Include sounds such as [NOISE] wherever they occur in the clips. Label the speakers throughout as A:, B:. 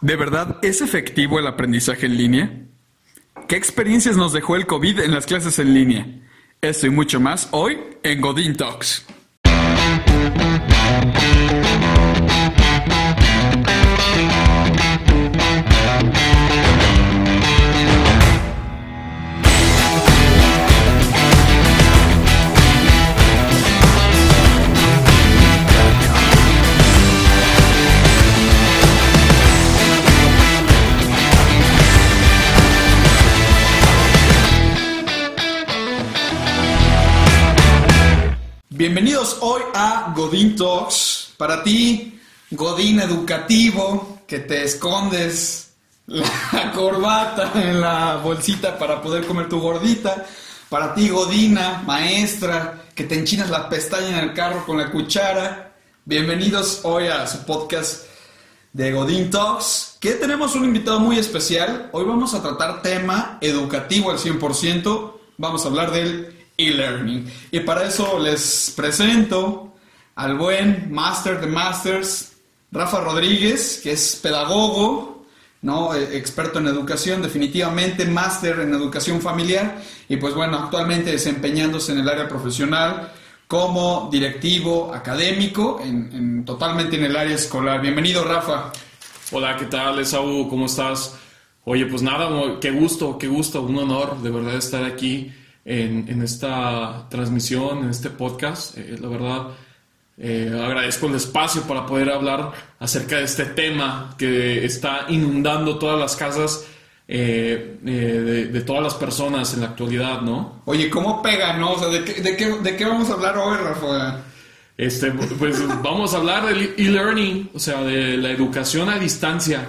A: ¿De verdad es efectivo el aprendizaje en línea? ¿Qué experiencias nos dejó el COVID en las clases en línea? Esto y mucho más hoy en Godin Talks. Bienvenidos hoy a Godín Talks. Para ti, Godín educativo, que te escondes la [LAUGHS] corbata en la bolsita para poder comer tu gordita. Para ti, Godina, maestra, que te enchinas la pestaña en el carro con la cuchara. Bienvenidos hoy a su podcast de Godín Talks, que tenemos un invitado muy especial. Hoy vamos a tratar tema educativo al 100%. Vamos a hablar del e-learning. Y para eso les presento al buen Master de Masters, Rafa Rodríguez, que es pedagogo, ¿no? E, experto en educación, definitivamente máster en educación familiar y pues bueno, actualmente desempeñándose en el área profesional como directivo académico, en, totalmente en el área escolar. Bienvenido, Rafa.
B: Hola, ¿qué tal, Esaú? ¿Cómo estás? Oye, pues nada, qué gusto, qué gusto, un honor de verdad estar aquí en, esta transmisión, en este podcast. Eh, la verdad, eh, agradezco el espacio para poder hablar acerca de este tema que está inundando todas las casas eh, de, todas las personas en la actualidad, ¿no?
A: Oye, ¿cómo pega, no? O sea, ¿de qué, de qué, de qué vamos a hablar hoy, Rafa?
B: Este, pues [LAUGHS] vamos a hablar del e-learning, o sea, de la educación a distancia,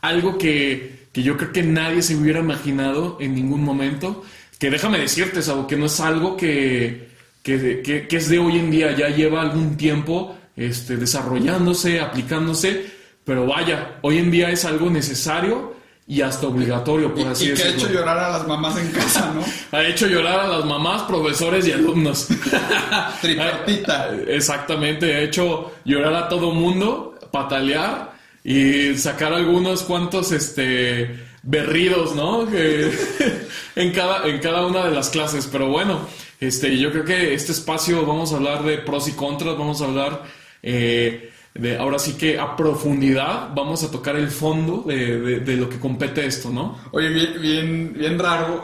B: algo que, que yo creo que nadie se hubiera imaginado en ningún momento que déjame decirte, Sabo, que no es algo que, que, es de hoy en día, ya lleva algún tiempo este, desarrollándose, aplicándose, pero vaya, hoy en día es algo necesario y hasta obligatorio, por así decirlo.
A: Y que ha hecho llorar a las mamás en casa, ¿no? [LAUGHS]
B: ha hecho llorar a las mamás, profesores y alumnos. [LAUGHS]
A: Tripartita. [LAUGHS]
B: Exactamente, ha hecho llorar a todo mundo, patalear y sacar algunos cuantos, este berridos, ¿no? [LAUGHS] en, cada, en cada una de las clases. Pero bueno, este, yo creo que este espacio vamos a hablar de pros y contras, vamos a hablar eh, de, ahora sí que a profundidad vamos a tocar el fondo de, de, lo que compete esto, ¿no?
A: Oye, bien, bien, bien raro.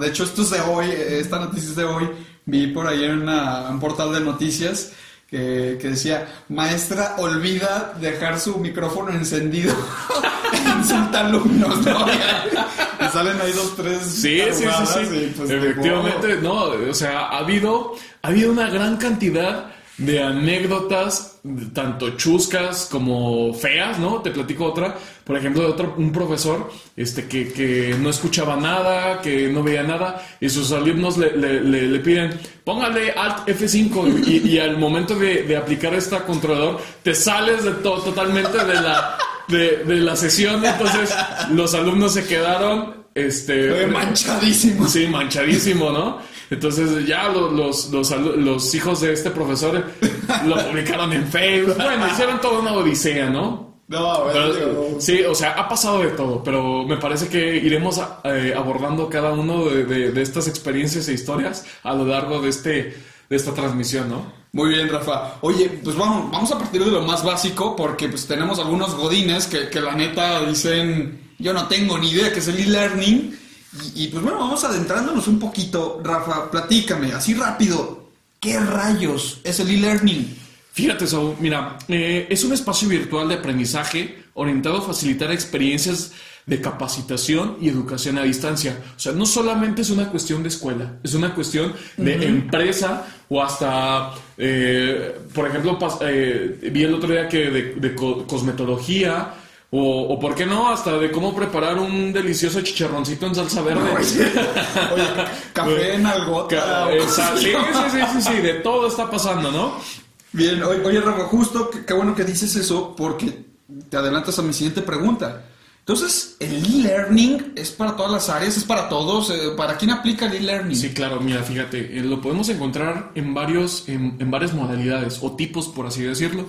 A: de hecho, esto es de hoy, esta noticia es de hoy. Vi por ahí en un portal de noticias que, que, decía, maestra olvida dejar su micrófono encendido [LAUGHS] insulta alumnos, ¿no? y salen ahí dos, tres.
B: Sí, sí, sí, sí. Pues, Efectivamente, no, o sea, ha habido, ha habido una gran cantidad de anécdotas, tanto chuscas como feas, ¿no? Te platico otra, por ejemplo, de otro, un profesor este, que, que no escuchaba nada, que no veía nada, y sus alumnos le, le, le, piden, póngale Alt F5, y, y al momento de, de, aplicar esta controlador, te sales de todo, totalmente de la, de, de la sesión, entonces los alumnos se quedaron este,
A: manchadísimo.
B: Sí, manchadísimo, ¿no? Entonces ya los, los, los, hijos de este profesor lo publicaron en Facebook. Bueno, hicieron toda una odisea, ¿no?
A: No,
B: pero, sí, o sea, ha pasado de todo, pero me parece que iremos eh, abordando cada uno de, de, estas experiencias e historias a lo largo de, este, de esta transmisión, ¿no?
A: Muy bien, Rafa. Oye, pues vamos, vamos a partir de lo más básico, porque pues tenemos algunos godines que, que la neta dicen, yo no tengo ni idea que es el e-learning. Y, pues bueno, vamos adentrándonos un poquito. Rafa, platícame, así rápido, ¿qué rayos es el e-learning?
B: Fíjate, Saúl, mira, eh, es un espacio virtual de aprendizaje orientado a facilitar experiencias de capacitación y educación a distancia. O sea, no solamente es una cuestión de escuela, es una cuestión de empresa o hasta, eh, por ejemplo, eh, vi el otro día que de, cosmetología. O, por qué no, hasta de cómo preparar un delicioso chicharroncito en salsa verde. [LAUGHS]
A: oye, café en algo.
B: Sí, sí, sí, sí, sí, de todo está pasando, ¿no?
A: Bien, oye, Rafa, justo qué bueno que dices eso porque te adelantas a mi siguiente pregunta. Entonces, el e-learning es para todas las áreas, es para todos. Eh, ¿Para quién aplica el e-learning?
B: Sí, claro, mira, fíjate, eh, lo podemos encontrar en, varios, en, varias modalidades o tipos, por así decirlo.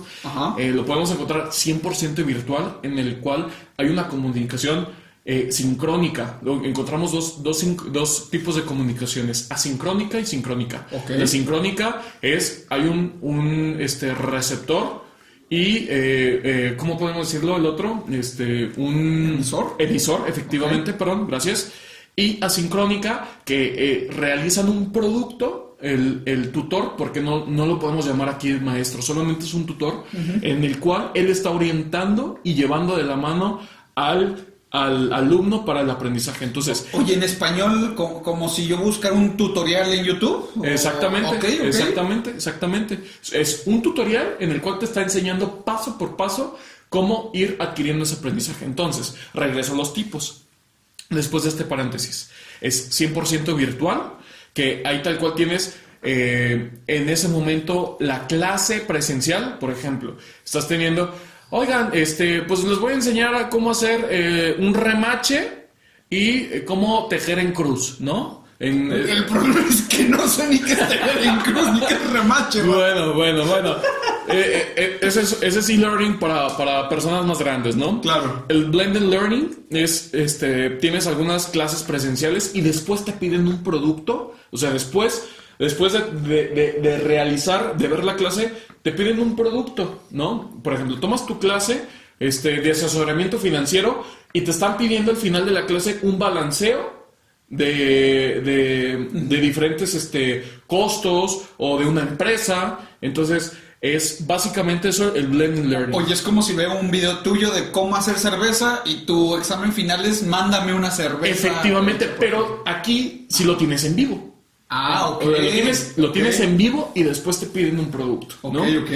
B: Eh, lo podemos encontrar 100% virtual, en el cual hay una comunicación sincrónica. Encontramos dos, dos, dos, tipos de comunicaciones, asincrónica y sincrónica. La sincrónica es, hay un, un este, receptor y, eh, eh, ¿cómo podemos decirlo? El otro, este, un
A: emisor.
B: Emisor, efectivamente, perdón, gracias. Y asincrónica, que eh, realizan un producto, el, el, tutor, porque no, no lo podemos llamar aquí el maestro, solamente es un tutor, en el cual él está orientando y llevando de la mano al al alumno para el aprendizaje. Entonces,
A: oye, en español, como, si yo buscara un tutorial en YouTube.
B: Exactamente, exactamente, exactamente. Es un tutorial en el cual te está enseñando paso por paso cómo ir adquiriendo ese aprendizaje. Entonces, regreso a los tipos. Después de este paréntesis, es 100% virtual, que ahí tal cual tienes eh, en ese momento la clase presencial, por ejemplo, estás teniendo Oigan, este, pues les voy a enseñar a cómo hacer eh, un remache y eh, cómo tejer en cruz, ¿no?
A: el problema es que no sé ni qué es tejer en cruz ni qué es remache.
B: Bueno, bueno, bueno. Eh, ese es e-learning para, para, personas más grandes, ¿no?
A: Claro.
B: El blended learning es, este, tienes algunas clases presenciales y después te piden un producto, o sea, después después de, realizar, de ver la clase, te piden un producto, ¿no? Por ejemplo, tomas tu clase este, de asesoramiento financiero y te están pidiendo al final de la clase un balanceo de, diferentes este, costos o de una empresa. Entonces, es básicamente eso el blended learning.
A: Oye, es como si veo un video tuyo de cómo hacer cerveza y tu examen final es mándame una cerveza.
B: Efectivamente, pero aquí sí lo tienes en vivo.
A: Ah, ok.
B: Lo tienes, lo tienes en vivo y después te piden un producto. ¿no?
A: Ok, ok.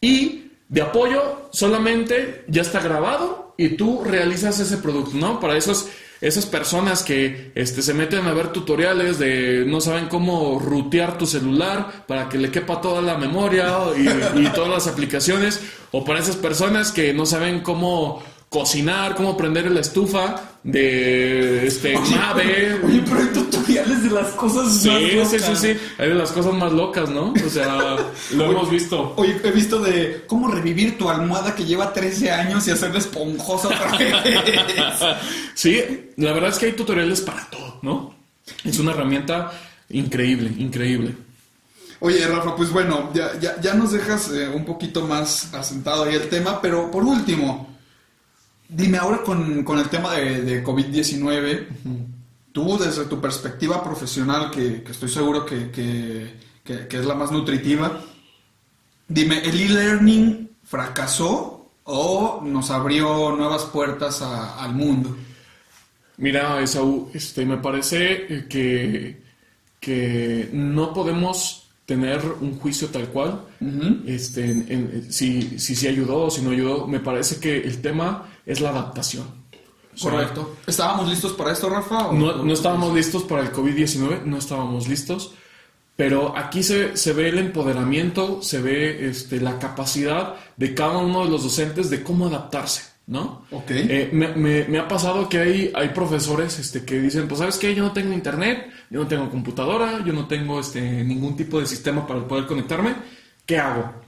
B: Y de apoyo solamente ya está grabado y tú realizas ese producto, ¿no? Para esos, esas personas que este, se meten a ver tutoriales de no saben cómo rutear tu celular para que le quepa toda la memoria y, y todas las aplicaciones, o para esas personas que no saben cómo cocinar, cómo prender la estufa de este nave.
A: Oye, pero hay tutoriales de las cosas
B: sí, más locas. Sí, sí, sí, hay de las cosas más locas, ¿no? O sea, lo hemos visto.
A: Oye, he visto de cómo revivir tu almohada que lleva 13 años y hacerla esponjosa otra vez. [LAUGHS]
B: sí, la verdad es que hay tutoriales para todo, ¿no? Es una herramienta increíble, increíble.
A: Oye, Rafa, pues bueno, ya, ya, ya nos dejas eh, un poquito más asentado ahí el tema, pero por último, Dime ahora con, el tema de, COVID-19, tú desde tu perspectiva profesional, que, estoy seguro que, es la más nutritiva, dime, ¿el e-learning fracasó o nos abrió nuevas puertas al mundo?
B: Mira, Esaú, este, me parece que, que no podemos tener un juicio tal cual, este, si, si, si ayudó o si no ayudó. Me parece que el tema es la adaptación.
A: Correcto. ¿Estábamos listos para esto, Rafa?
B: no, no estábamos listos para el COVID-19, no estábamos listos. Pero aquí se, se, ve el empoderamiento, se ve este, la capacidad de cada uno de los docentes de cómo adaptarse, ¿no?
A: Ok.
B: Eh, me, me, me, ha pasado que hay, hay profesores este, que dicen, pues, ¿sabes qué? Yo no tengo internet, yo no tengo computadora, yo no tengo este, ningún tipo de sistema para poder conectarme. ¿Qué hago?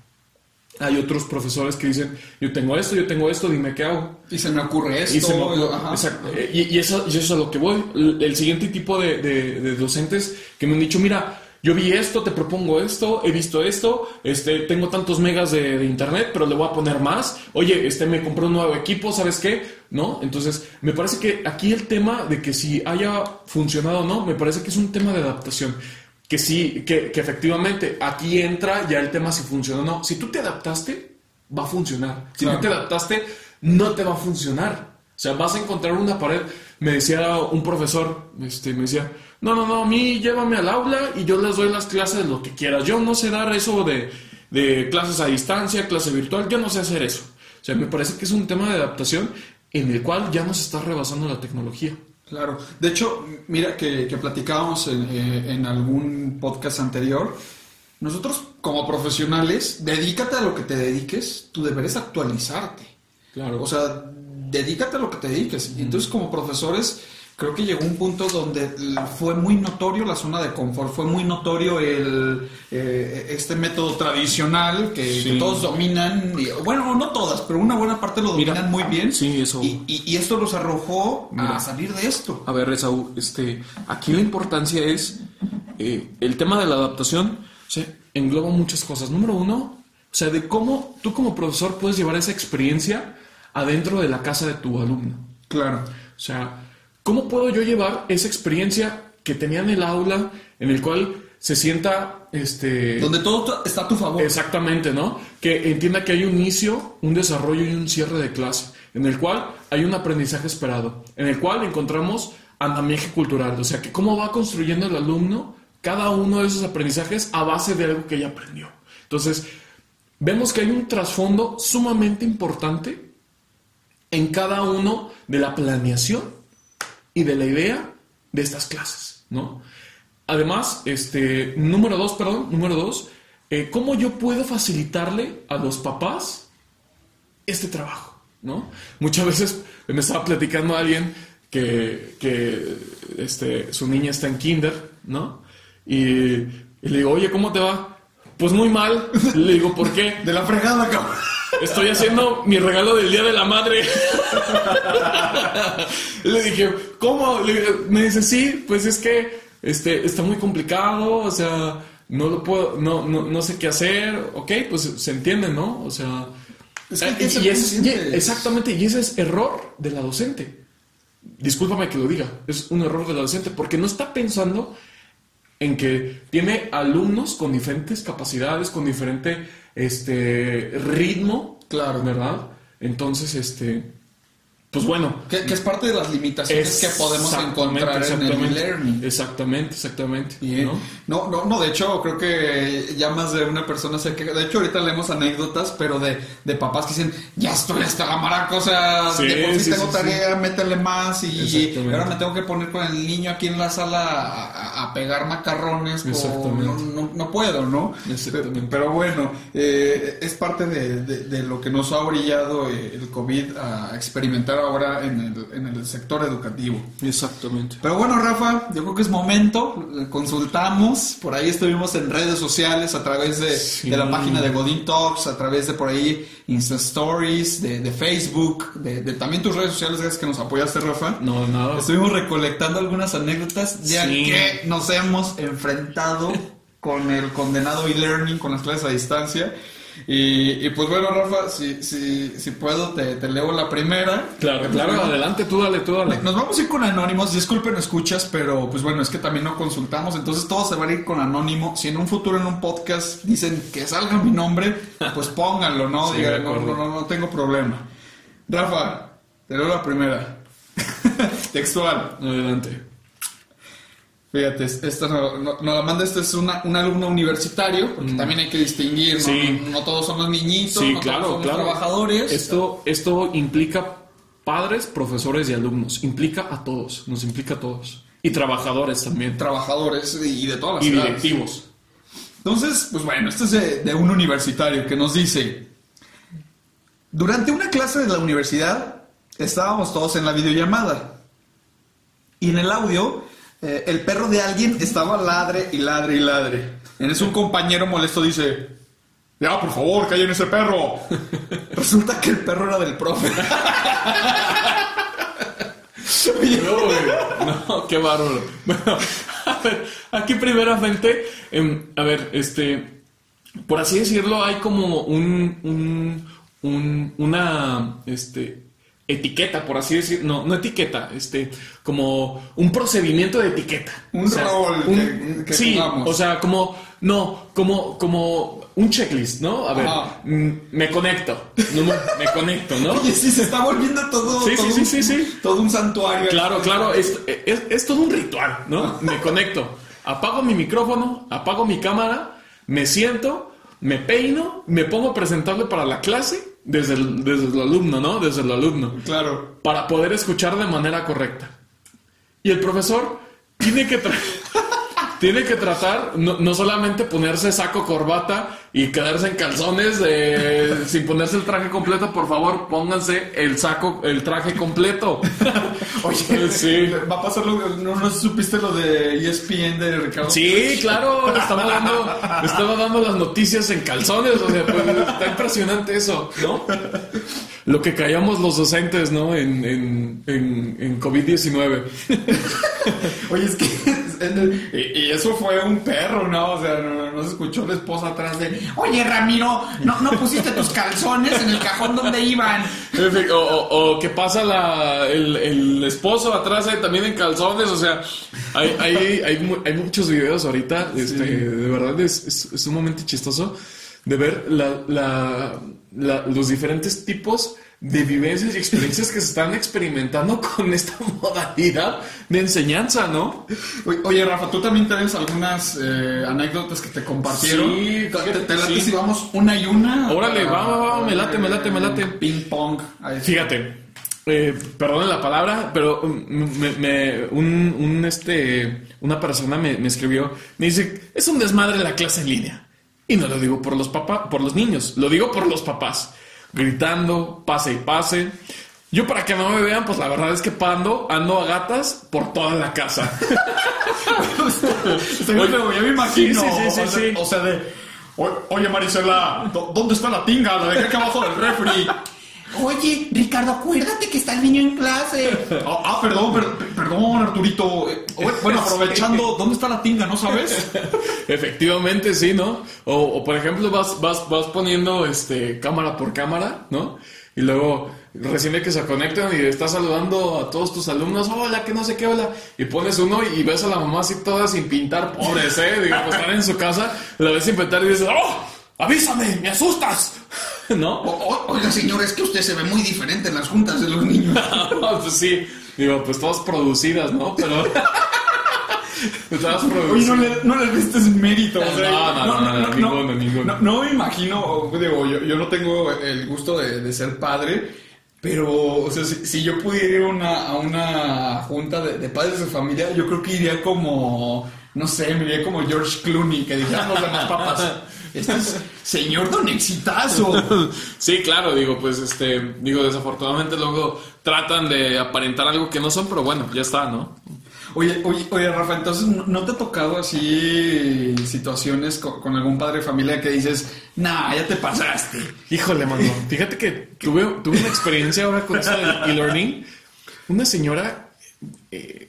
B: Hay otros profesores que dicen, yo tengo esto, yo tengo esto, dime qué hago.
A: Y se me ocurre esto. Y, se me
B: ocurre, y, eso, y, eso, es a lo que voy. El, siguiente tipo de, de, docentes que me han dicho, mira, yo vi esto, te propongo esto, he visto esto, este, tengo tantos megas de, internet, pero le voy a poner más. Oye, este, me compré un nuevo equipo, ¿sabes qué? ¿No? Entonces, me parece que aquí el tema de que si haya funcionado o no, me parece que es un tema de adaptación que sí, que, efectivamente aquí entra ya el tema si funciona o no. Si tú te adaptaste, va a funcionar. Si no te adaptaste, no te va a funcionar. O sea, vas a encontrar una pared. Me decía un profesor, este, me decía, no, no, no, a mí llévame al aula y yo les doy las clases de lo que quieras. Yo no sé dar eso de, de clases a distancia, clase virtual, yo no sé hacer eso. O sea, me parece que es un tema de adaptación en el cual ya nos está rebasando la tecnología.
A: Claro, de hecho, mira que, platicábamos eh, en, algún podcast anterior, nosotros como profesionales, dedícate a lo que te dediques, tú deberes actualizarte. Claro. O sea, dedícate a lo que te dediques. Y entonces como profesores creo que llegó un punto donde fue muy notorio la zona de confort, fue muy notorio el eh, este método tradicional que, todos dominan, bueno, no todas, pero una buena parte lo dominan muy bien.
B: Sí, eso.
A: Y, esto los arrojó a salir de esto.
B: A ver, Esaú, este, aquí la importancia es eh, el tema de la adaptación, engloba muchas cosas. Número uno, o sea, de cómo tú como profesor puedes llevar esa experiencia adentro de la casa de tu alumno.
A: Claro.
B: O sea, ¿Cómo puedo yo llevar esa experiencia que tenía en el aula, en el cual se sienta este
A: donde todo está a tu favor
B: exactamente no que entienda que hay un inicio un desarrollo y un cierre de clase en el cual hay un aprendizaje esperado en el cual encontramos andamiaje cultural. O sea que cómo va construyendo el alumno cada uno de esos aprendizajes a base de algo que ya aprendió. Entonces vemos que hay un trasfondo sumamente importante en cada uno de la planeación y de la idea de estas clases, ¿no? Además, este, número dos, perdón, número dos, eh, ¿cómo yo puedo facilitarle a los papás este trabajo, ¿no? Muchas veces me estaba platicando alguien que, que este, su niña está en kinder, ¿no? Y, y le digo, oye, ¿cómo te va? Pues muy mal. [LAUGHS] Le digo, ¿por qué?
A: De la fregada, cabrón.
B: Estoy haciendo mi regalo del Día de la Madre. Le dije, ¿cómo? me dice, sí, pues es que este, está muy complicado, o sea, no lo puedo, no, no, sé qué hacer, ok, pues se entiende, ¿no? O sea, eh, exactamente, y ese es error de la docente. Discúlpame que lo diga, es un error de la docente, porque no está pensando en que tiene alumnos con diferentes capacidades, con diferente este ritmo,
A: claro,
B: ¿verdad? Entonces, este pues bueno.
A: Que, es parte de las limitaciones que podemos encontrar en el learning.
B: Exactamente, exactamente.
A: ¿no? ¿no? no, de hecho, creo que ya más de una persona se queja. De hecho, ahorita leemos anécdotas, pero de, de papás que dicen, ya estoy hasta la maraca, o sea, de por sí, tengo tarea, métele más y, ahora me tengo que poner con el niño aquí en la sala a, pegar macarrones. no, no, puedo, ¿no? Pero bueno, eh, es parte de, de, lo que nos ha brillado eh, el COVID a experimentar ahora en el, en el sector educativo.
B: Exactamente.
A: Pero bueno, Rafa, yo creo que es momento, consultamos, por ahí estuvimos en redes sociales a través de, de la página de Godin Talks, a través de por ahí Insta Stories, de, de Facebook, de, también tus redes sociales, que nos apoyaste, Rafa.
B: No, nada.
A: Estuvimos recolectando algunas anécdotas ya que nos hemos enfrentado con el condenado e-learning, con las clases a distancia. Y, pues bueno, Rafa, si, si, si puedo, te, te, leo la primera.
B: Claro, claro, adelante, tú dale, tú dale.
A: Nos vamos a ir con anónimos, disculpen, escuchas, pero pues bueno, es que también no consultamos, entonces todo se va a ir con anónimo. Si en un futuro en un podcast dicen que salga mi nombre, pues pónganlo, ¿no? [LAUGHS] no, no, no tengo problema. Rafa, te leo la primera. [LAUGHS] Textual.
B: Adelante.
A: Fíjate, esta no, la manda, este es una, un alumno universitario, porque mm. también hay que distinguir, ¿no? todos somos niñitos, no claro, todos somos trabajadores.
B: Esto, esto implica padres, profesores y alumnos, implica a todos, nos implica a todos. Y trabajadores también.
A: Trabajadores y de todas las
B: Y directivos.
A: Entonces, pues bueno, este es de un universitario que nos dice, durante una clase de la universidad estábamos todos en la videollamada. Y en el audio eh, el perro de alguien estaba ladre y ladre y ladre. En eso un compañero molesto dice, ya, por favor, callen ese perro. [LAUGHS] Resulta que el perro era del profe. [LAUGHS]
B: no, qué bárbaro. Bueno, [LAUGHS] a ver, aquí primeramente, em, a ver, este, por así decirlo, hay como un, un, un una, este, etiqueta, por así decir, no, no etiqueta, este, como un procedimiento de etiqueta.
A: Un rol
B: que, sí, o sea, como, no, como, como un checklist, ¿no? A ver, mm, me conecto, me, conecto, ¿no? [LAUGHS]
A: Oye, sí, se está volviendo todo,
B: sí,
A: todo,
B: sí, sí, sí,
A: todo un santuario.
B: Claro, claro, es, es, todo un ritual, ¿no? Me conecto, apago mi micrófono, apago mi cámara, me siento, me peino, me pongo a presentarle para la clase desde el, desde el alumno, ¿no? Desde el alumno.
A: Claro.
B: Para poder escuchar de manera correcta. Y el profesor tiene que traer... tiene que tratar no, no, solamente ponerse saco, corbata y quedarse en calzones [LAUGHS] sin ponerse el traje completo. Por favor, pónganse el saco, el traje completo. [LAUGHS]
A: Oye, [LAUGHS] sí. Va a pasar lo ¿no, ¿no supiste lo de ESPN de Ricardo?
B: Sí, claro. Estaba dando, estaba dando las noticias en calzones. O sea, pues, está impresionante eso, ¿no? Lo que callamos los docentes, ¿no? En, en, en, en COVID-19.
A: Oye, es que. Y, eso fue un perro, ¿no? O sea, no, se escuchó la esposa atrás de. Oye, Ramiro, ¿no, no pusiste tus calzones en el cajón donde iban?
B: O, o, que pasa la, el, el, esposo atrás también en calzones. O sea, hay, hay, hay, hay muchos videos ahorita. Este, De verdad, es, es, es, sumamente chistoso de ver la, la, los diferentes tipos de vivencias y experiencias que se están experimentando con esta [LAUGHS] modalidad de enseñanza, ¿no?
A: Oye, Rafa, tú también tienes algunas eh, anécdotas que te compartieron. Sí, te, te late si vamos una y una.
B: Órale, va, va, va, me late, me late, me late.
A: Ping pong.
B: Fíjate, eh, perdón la palabra, pero me, un, un, este, una persona me, me, escribió, me dice, es un desmadre la clase en línea. Y no lo digo por los papás, por los niños, lo digo por los papás gritando, pase y pase. Yo para que no me vean, pues la verdad es que pando, ando a gatas por toda la casa. [LAUGHS]
A: Estoy ya me imagino. Sí, sí, sí, o, sea, de, oye Marisela, ¿dónde está la tinga? La dejé acá abajo del refri. Oye, Ricardo, acuérdate que está el niño en clase. [LAUGHS] Ah, ah perdón, perdón, Arturito. Eh, bueno, [LAUGHS] aprovechando, ¿dónde está la tinga? ¿No sabes? [LAUGHS]
B: Efectivamente, sí, ¿no? O, por ejemplo, vas, vas, vas poniendo este cámara por cámara, ¿no? Y luego recién de que se conectan y estás saludando a todos tus alumnos, hola, que no sé qué, hola, y pones uno y ves a la mamá así toda sin pintar, pobres, ¿eh? Digo, pues están en su casa, la ves sin pintar y dices, ¡oh! ¡Avísame! ¡Me asustas! [LAUGHS] ¿No?
A: oiga, señor, es que usted se ve muy diferente en las juntas de los niños. [LAUGHS]
B: pues sí, digo, pues todas producidas, ¿no? Pero. [LAUGHS]
A: todas producidas. Oye, no le, no le diste mérito.
B: O sea, no, no, no, no, ninguno, ninguno.
A: No, me imagino, digo, yo, yo no tengo el gusto de, de ser padre. Pero, o sea, si, yo pudiera ir una, a una junta de, de, padres de familia, yo creo que iría como, no sé, me iría como George Clooney, que dijeran los demás papas. Este es señor don exitazo. [LAUGHS]
B: sí, claro, digo, pues este, digo, desafortunadamente luego tratan de aparentar algo que no son, pero bueno, ya está, ¿no?
A: Oye, oye, oye, Rafa, entonces, ¿no te ha tocado así situaciones con, algún padre de familia que dices, nah, ya te pasaste?
B: Híjole, mano, fíjate que tuve, tuve una experiencia ahora con eso del [LAUGHS] e-learning. Una señora, eh,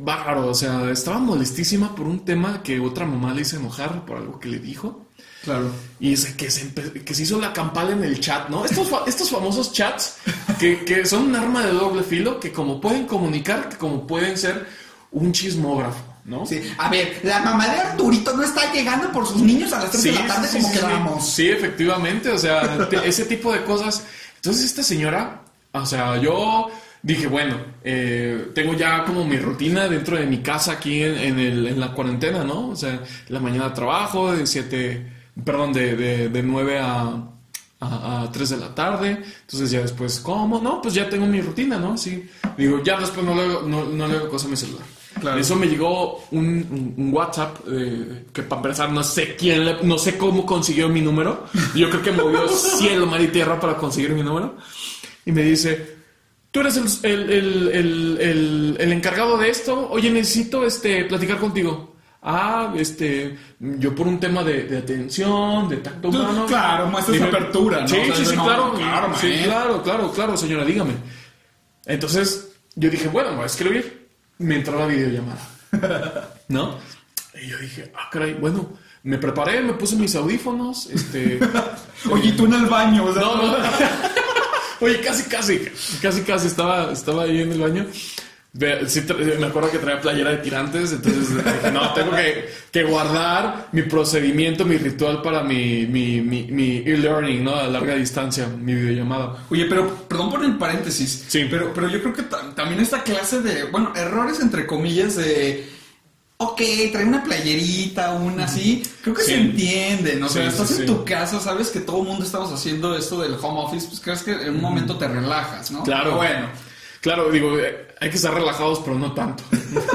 B: bárbaro, o sea, estaba molestísima por un tema que otra mamá le hizo enojar por algo que le dijo.
A: Claro.
B: Y es que se, que se hizo la campal en el chat, ¿no? Estos, estos famosos chats que, que, son un arma de doble filo que como pueden comunicar, que como pueden ser un chismógrafo. ¿No?
A: Sí. A ver, la mamá de Arturito no está llegando por sus niños a las 3 de la tarde como quedamos.
B: Sí, efectivamente, o sea, ese tipo de cosas. Entonces esta señora, o sea, yo dije, bueno, eh, tengo ya como mi rutina dentro de mi casa aquí en, el, en la cuarentena, ¿no? O sea, la mañana trabajo de 7, perdón, de, de, 9 a, a, 3 de la tarde, entonces ya después, ¿cómo? No, pues ya tengo mi rutina, ¿no? Sí, digo, ya después no le no, no le hago cosa a mi celular. Claro. Eso me llegó un, un, WhatsApp eh, que para empezar no sé quién, no sé cómo consiguió mi número. Yo creo que movió [LAUGHS] cielo, mar y tierra para conseguir mi número. Y me dice, tú eres el, el, el, encargado de esto, oye, necesito este, platicar contigo. Ah, este, yo por un tema de, atención, de tacto humano.
A: Claro, muestras apertura, ¿no?
B: Sí, sí, sí, claro, claro, sí, claro, claro, claro, señora, dígame. Entonces, yo dije, bueno, voy a escribir. Me entró la videollamada. [LAUGHS] ¿No? Y yo dije, ah, caray, bueno, me preparé, me puse mis audífonos, este... [LAUGHS]
A: Oye, tú en el baño, o
B: No, no. [LAUGHS] Oye, casi, casi, casi, casi estaba, estaba ahí en el baño. me acuerdo que traía playera de tirantes, entonces dije, no, tengo que, guardar mi procedimiento, mi ritual para mi, mi, mi, e-learning, ¿no? A larga distancia, mi videollamada.
A: Oye, pero perdón por el paréntesis.
B: Sí.
A: Pero, pero yo creo que también esta clase de, bueno, errores entre comillas de ok, trae una playerita, una así, creo que se entiende, ¿no? o sea, estás en tu casa, sabes que todo el mundo estamos haciendo esto del home office, pues crees que en un momento te relajas, ¿no?
B: Claro. bueno. Claro, digo, eh, hay que estar relajados, pero no tanto.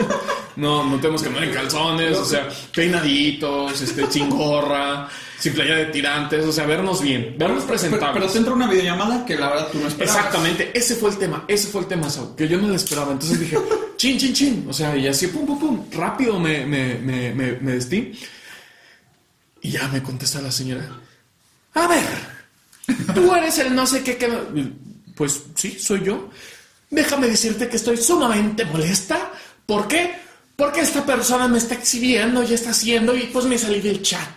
B: [LAUGHS] no, no tenemos que andar en calzones, o sea, peinaditos, este, chingorra, sin playa de tirantes, o sea, vernos bien, vernos presentables.
A: Pero, te entra una videollamada que la verdad tú no esperabas.
B: Exactamente, ese fue el tema, ese fue el tema, que yo no le esperaba. Entonces dije, [LAUGHS] chin, chin, chin, o sea, y así, pum, pum, pum, rápido me, me, me, me, me vestí. Y ya me contesta la señora, a ver, tú eres el no sé qué, que... Pues sí, soy yo. Déjame decirte que estoy sumamente molesta. ¿Por qué? Porque esta persona me está exhibiendo y está haciendo y pues me salí del chat.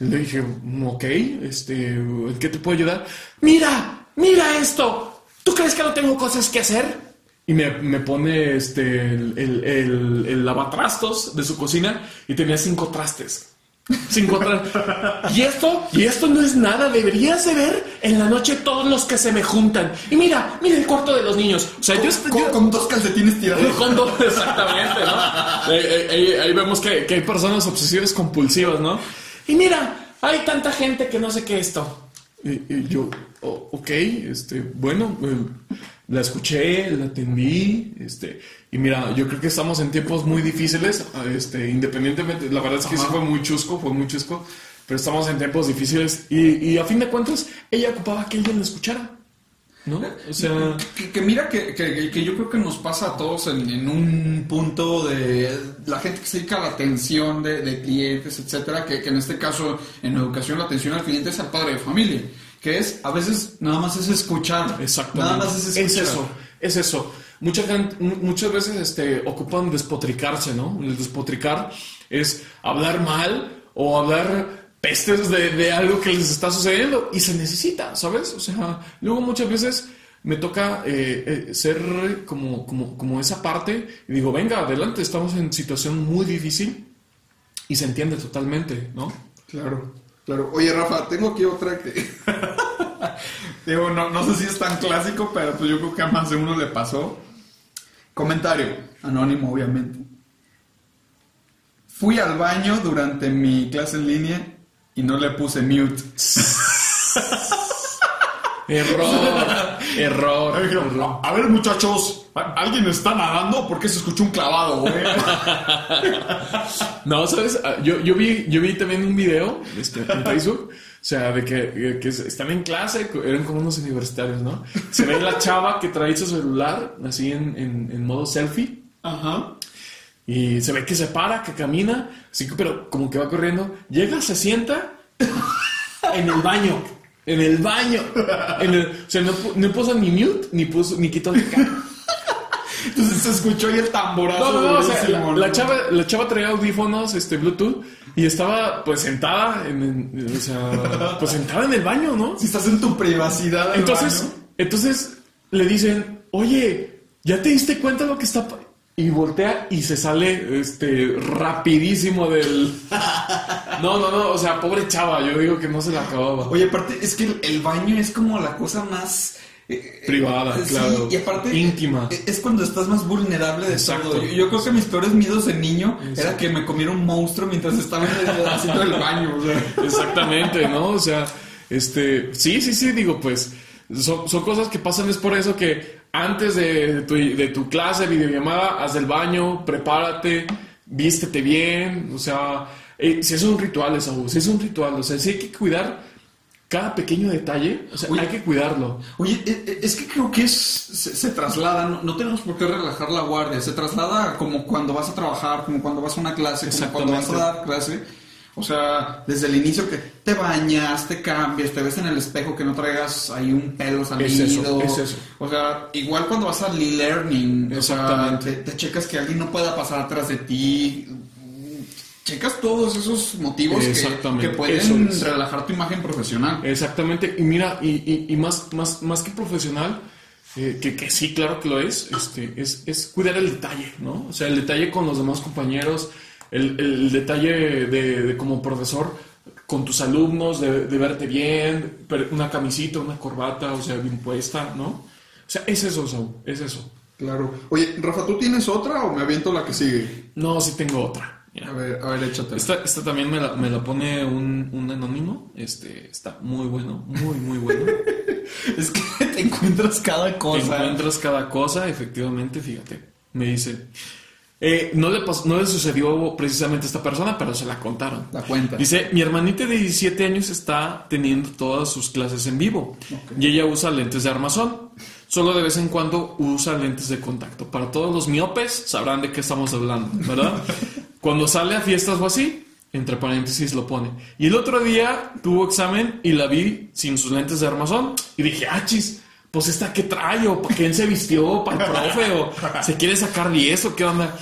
B: Le dije, ok, este, ¿en qué te puedo ayudar? Mira, mira esto. ¿Tú crees que no tengo cosas que hacer? Y me, pone este, el, el, el, el lavatrastos de su cocina y tenía cinco trastes. Sin Y esto, y esto no es nada. Deberías de ver en la noche todos los que se me juntan. Y mira, mira el cuarto de los niños. O sea, yo,
A: con, dos calcetines tirados. [LAUGHS]
B: Con dos, exactamente, ¿no? [LAUGHS] ahí, vemos que, hay personas obsesivas compulsivas, ¿no? Y mira, hay tanta gente que no sé qué esto. Y, yo, ok, este, bueno, eh, la escuché, la atendí, este, y mira, yo creo que estamos en tiempos muy difíciles, este, independientemente, la verdad es que sí fue muy chusco, fue muy chusco, pero estamos en tiempos difíciles y, a fin de cuentas ella ocupaba que alguien la escuchara. ¿No? O sea...
A: Que, mira que, que, yo creo que nos pasa a todos en, un punto de la gente que se dedica a la atención de, clientes, etcétera, que, en este caso en educación la atención al cliente es al padre de familia que es, a veces nada más es escuchar.
B: Exactamente. Nada más es escuchar. Es eso, es eso. Mucha gente, muchas veces este, ocupan despotricarse, ¿no? El despotricar es hablar mal o hablar pestes de, algo que les está sucediendo y se necesita, ¿sabes? O sea, luego muchas veces me toca eh, eh, ser como, como, como esa parte y digo, venga, adelante, estamos en situación muy difícil y se entiende totalmente, ¿no?
A: Claro. Claro. Oye, Rafa, tengo aquí otra que. [LAUGHS] Digo, no, no sé si es tan clásico, pero pues yo creo que a más de uno le pasó. Comentario, anónimo, obviamente. Fui al baño durante mi clase en línea y no le puse mute. [LAUGHS]
B: error, error,
A: A ver, muchachos, ¿alguien está nadando? ¿Por qué se escuchó un clavado, [LAUGHS]
B: no, ¿sabes? Ah, yo, yo, vi, yo vi también un video este, en Facebook. O sea, de que, que, están en clase, eran como unos universitarios, ¿no? Se ve la chava que trae su celular así en, en, modo selfie.
A: Ajá.
B: Y se ve que se para, que camina, así que, pero como que va corriendo. Llega, se sienta [LAUGHS] en el baño. En el baño. o sea, no, puso ni mute, ni puso, ni quitó el
A: Entonces se escuchó ahí el tamborazo.
B: No, no, o sea, la, chava, la chava traía audífonos, este, Bluetooth, y estaba pues sentada en, o sea, pues sentada en el baño, ¿no?
A: Si estás en tu privacidad.
B: Entonces, entonces le dicen, oye, ¿ya te diste cuenta de lo que está y voltea y se sale este rapidísimo del [LAUGHS] No, no, no, o sea, pobre chava, yo digo que no se la acababa.
A: Oye, aparte es que el baño es como la cosa más
B: eh, privada, claro.
A: Y aparte,
B: íntima.
A: Eh, es cuando estás más vulnerable de Exacto. todo. Yo, creo que mis peores miedos de niño era que me comiera un monstruo mientras estaba haciendo el baño. [LAUGHS]
B: Exactamente, ¿no? O sea, este, sí, sí, sí, digo, pues son, son cosas que pasan, es por eso que antes de tu, de tu clase, videollamada, haz el baño, prepárate, vístete bien, o sea, eh, si es un ritual, eso, si es un ritual, o sea, si hay que cuidar cada pequeño detalle, o sea, hay que cuidarlo.
A: Oye, eh, eh, es que creo que es, se, traslada, no, tenemos por qué relajar la guardia, se traslada como cuando vas a trabajar, como cuando vas a una clase, como cuando vas a dar clase. O sea, desde el inicio que te bañas, te cambias, te ves en el espejo que no traigas ahí un pelo salido.
B: Es eso,
A: O sea, igual cuando vas al e-learning, o sea, te, checas que alguien no pueda pasar atrás de ti, checas todos esos motivos que, pueden relajar tu imagen profesional.
B: Exactamente, y mira, y, más, más, más que profesional, eh, que, que, sí, claro que lo es, este, es, es cuidar el detalle, ¿no? O sea, el detalle con los demás compañeros, el, el detalle de, de, como profesor con tus alumnos, de, de, verte bien, una camisita, una corbata, o sea, bien puesta, ¿no? O sea, es eso, Saúl, es eso.
A: Claro. Oye, Rafa, ¿tú tienes otra o me aviento la que sigue?
B: No, sí tengo otra.
A: A ver, a ver, échate.
B: Esta, esta también me la, me la pone un, un, anónimo. Este, está muy bueno, muy, muy bueno. [LAUGHS]
A: es que te encuentras cada cosa.
B: Te encuentras cada cosa, efectivamente, fíjate. Me dice, Eh, no, le no le sucedió precisamente a esta persona, pero se la contaron.
A: La cuenta.
B: Dice, mi hermanita de 17 años está teniendo todas sus clases en vivo y ella usa lentes de armazón. Solo de vez en cuando usa lentes de contacto. Para todos los miopes sabrán de qué estamos hablando, ¿verdad? [LAUGHS] Cuando sale a fiestas o así, entre paréntesis lo pone. Y el otro día tuvo examen y la vi sin sus lentes de armazón y dije, ah, chis, pues esta que trae o para quién se vistió, para el profe o se quiere sacar 10 o qué onda.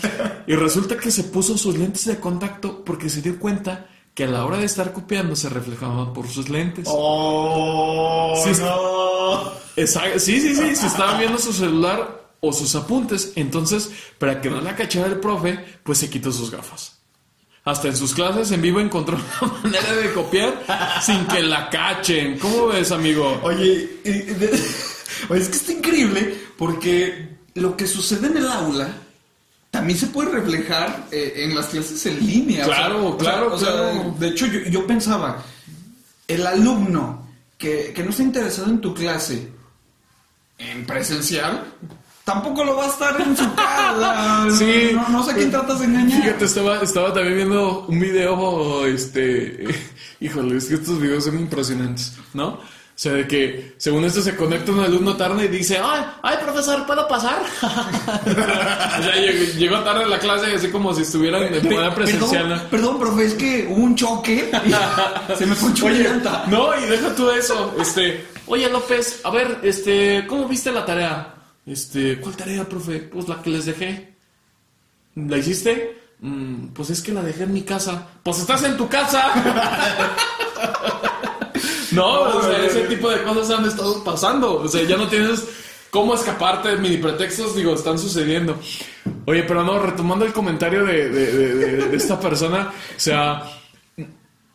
B: Y resulta que se puso sus lentes de contacto porque se dio cuenta que a la hora de estar copiando se reflejaban por sus lentes.
A: ¡Oh!
B: Sí,
A: no.
B: sí, sí, sí, se estaba viendo su celular o sus apuntes. Entonces, para que no la cachara el profe, pues se quitó sus gafas. Hasta en sus clases en vivo encontró [LAUGHS] una manera de copiar sin que la cachen. ¿Cómo ves, amigo?
A: Oye, Oye, es que está increíble porque lo que sucede en el aula también se puede reflejar eh, en las clases en línea.
B: Claro, claro,
A: o sea, de hecho, yo, pensaba, el alumno que, no está interesado en tu clase en presencial, tampoco lo va a estar en su [LAUGHS] casa.
B: sí.
A: No, sé quién tratas de engañar.
B: Fíjate, estaba, estaba también viendo un video, este, [LAUGHS] híjole, es que estos videos son impresionantes, ¿no? O sea, de que según esto se conecta un alumno tarde y dice, ay, ay, profesor, ¿puedo pasar? [LAUGHS] o sea, llegó, tarde a la clase así como si estuvieran de manera presencial.
A: Perdón, perdón, profe, es que hubo un choque y [LAUGHS] se me ponchó
B: oye, No, y deja tú eso. Este, oye, López, a ver, este, ¿cómo viste la tarea? Este, ¿cuál tarea, profe? Pues la que les dejé. ¿La hiciste? Mm, pues es que la dejé en mi casa. Pues estás en tu casa. [LAUGHS] No, o sea, ese tipo de cosas han estado pasando. O sea, ya no tienes cómo escaparte de mini pretextos, digo, están sucediendo. Oye, pero no, retomando el comentario de, esta persona, o sea,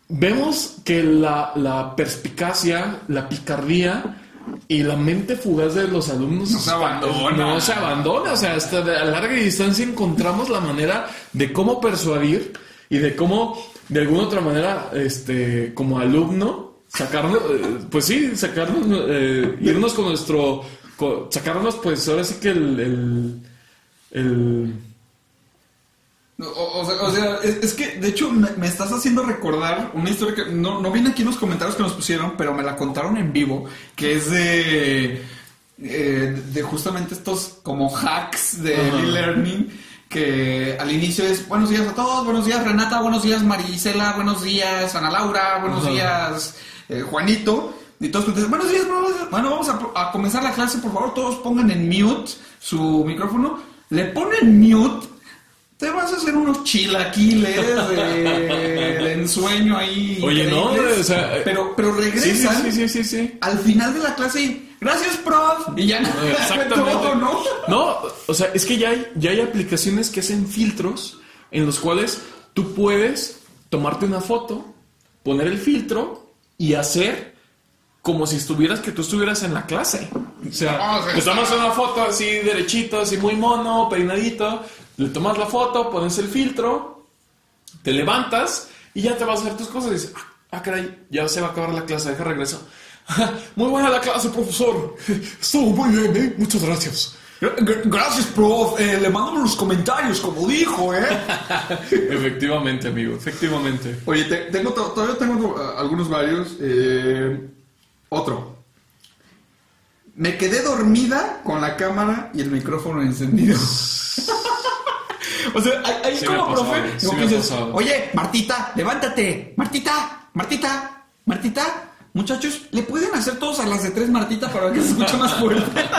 B: vemos que la, perspicacia, la picardía y la mente fugaz de los alumnos
A: no se abandona.
B: No se abandona, o sea, hasta a larga distancia encontramos la manera de cómo persuadir y de cómo, de alguna otra manera, este, como alumno, sacarnos, eh, pues sí, sacarnos, eh, irnos con nuestro, sacarnos pues ahora sí que el, el,
A: O, sea, es, que de hecho me, estás haciendo recordar una historia que no, no viene aquí en los comentarios que nos pusieron, pero me la contaron en vivo, que es de, eh, de justamente estos como hacks de e-learning que al inicio es buenos días a todos, buenos días Renata, buenos días Marisela, buenos días Ana Laura, buenos días eh, Juanito, y todos dicen, buenos días, bueno, vamos a, comenzar la clase, por favor, todos pongan en mute su micrófono, le ponen mute, te vas a hacer unos chilaquiles de, ensueño ahí.
B: Oye, no, o sea,
A: eh, pero, pero regresan
B: sí, sí, sí,
A: al final de la clase y, gracias, prof, y ya no, [LAUGHS]
B: Exactamente. ¿no? No, o sea, es que ya hay, ya hay aplicaciones que hacen filtros en los cuales tú puedes tomarte una foto, poner el filtro y hacer como si estuvieras, que tú estuvieras en la clase. O sea, te tomas una foto así derechito, así muy mono, peinadito, le tomas la foto, pones el filtro, te levantas y ya te vas a hacer tus cosas y dices, ah, ah caray, ya se va a acabar la clase, deja regreso. [LAUGHS] muy buena la clase, profesor. [LAUGHS] Estuvo muy bien, ¿eh? Muchas gracias.
A: Gracias, prof. Eh, le mandamos los comentarios, como dijo, ¿eh? [LAUGHS]
B: efectivamente, amigo, efectivamente.
A: Oye, tengo, todavía tengo algunos varios. Eh, otro. Me quedé dormida con la cámara y el micrófono encendido. [LAUGHS] o sea, ahí como profe, oye, Martita, levántate. Martita, Martita, Martita. Muchachos, ¿le pueden hacer todos a las de tres Martita para que se escuche más fuerte? [LAUGHS]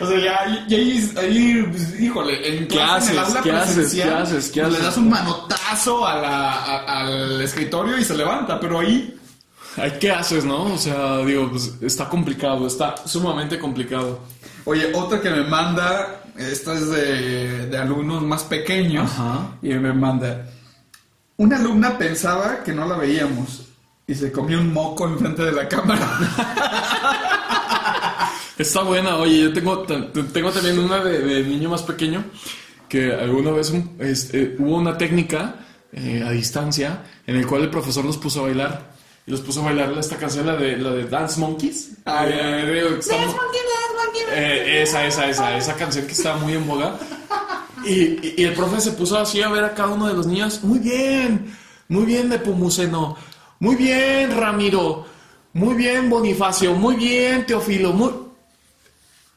A: O sea, ya, ahí, ahí pues, híjole, en,
B: ¿Qué haces, en el aula ¿qué haces, ¿qué haces, ¿qué haces?
A: le das un manotazo a la, al escritorio y se levanta, pero ahí...
B: Ay, ¿Qué haces, no? O sea, digo, pues está complicado, está sumamente complicado.
A: Oye, otra que me manda, esta es de, de alumnos más pequeños, y me manda, una alumna pensaba que no la veíamos y se comió un moco enfrente de la cámara. [LAUGHS]
B: Está buena, oye, yo tengo, tengo también una de, niño más pequeño que alguna vez este, hubo una técnica eh, a distancia en el cual el profesor los puso a bailar. Y los puso a bailar esta canción, la de, la de Dance Monkeys.
A: Ah, Dance
B: Monkey, Dance Monkey. Eh, esa, esa, esa, esa canción que está muy en boga. Y, el profe se puso así a ver a cada uno de los niños. Muy bien, muy bien, Nepomuceno. Muy bien, Ramiro. Muy bien, Bonifacio. Muy bien, Teofilo. Muy...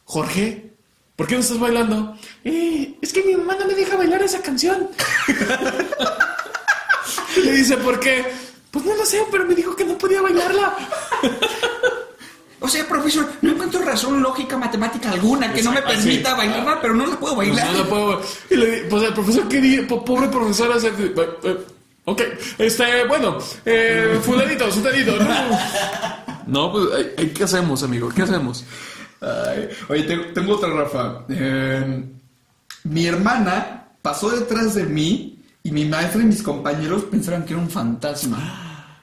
B: Jorge, ¿por qué no estás bailando? Eh, es que mi mamá no me deja bailar esa canción. [LAUGHS] Le dice, ¿por qué? Pues no lo sé, pero me dijo que no podía bailarla.
A: O sea, profesor, no encuentro razón lógica matemática alguna que no me permita bailarla, pero no la puedo bailar.
B: No, la puedo. Y le, pues el profesor quería, pobre profesor, hace, eh, ok, este, bueno, eh, fulanito, sutanito. No, [LAUGHS] pues, ¿qué hacemos, amigo? ¿Qué hacemos?
A: oye, tengo, otra, Rafa. Eh, mi hermana pasó detrás de mí y mi maestra y mis compañeros pensaron que era un fantasma.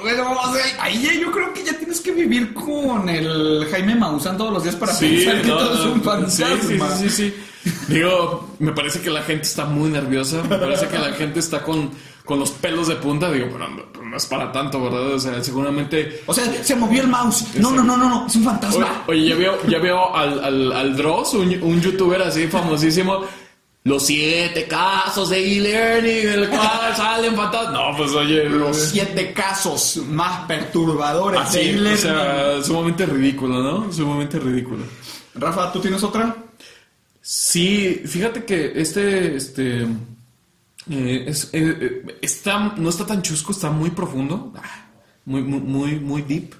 A: Bueno, ahí yo creo que ya tienes que vivir con el Jaime Maussan todos los días para pensar que todo es un fantasma.
B: Sí, sí, sí, Digo, me parece que la gente está muy nerviosa. Me parece que la gente está con, con los pelos de punta. Digo, pero no, es para tanto, ¿verdad? O sea, seguramente.
A: O sea, se movió el mouse. No, no, no, no, no, es un fantasma.
B: Oye, ya veo, ya veo al, al, al Dross, un, un youtuber así famosísimo los siete casos de e-learning en el cual salen fantasmas. No, pues oye.
A: Los siete casos más perturbadores
B: de e-learning. O sea, sumamente ridículo, ¿no? Sumamente ridículo.
A: Rafa, ¿tú tienes otra?
B: Sí, fíjate que este, este, eh, eh, eh, está, no está tan chusco, está muy profundo, ah, muy, muy, muy, muy deep.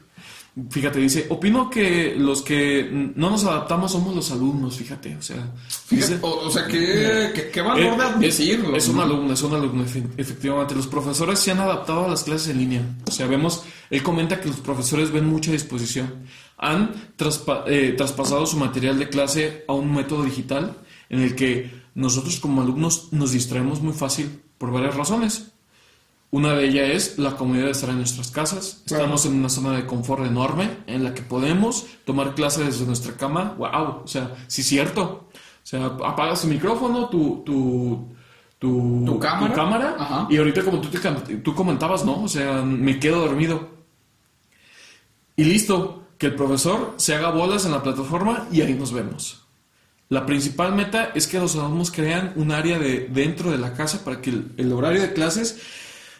B: Fíjate, dice, opino que los que no nos adaptamos somos los alumnos, fíjate, o sea...
A: o, sea, ¿qué, qué, valor de admitirlo?
B: Es, un alumno, es un alumno, efectivamente. Los profesores se han adaptado a las clases en línea. O sea, vemos, él comenta que los profesores ven mucha disposición. Han eh, traspasado su material de clase a un método digital en el que nosotros como alumnos nos distraemos muy fácil por varias razones. Una de ellas es la comodidad de estar en nuestras casas. Estamos en una zona de confort enorme en la que podemos tomar clases desde nuestra cama. ¡Wow! O sea, sí es cierto. O sea, apagas tu micrófono, tu, tu,
A: tu,
B: cámara, y ahorita como tú, te, tú comentabas, ¿no? O sea, me quedo dormido. Y listo, que el profesor se haga bolas en la plataforma y ahí nos vemos. La principal meta es que los alumnos crean un área de, dentro de la casa para que el horario de clases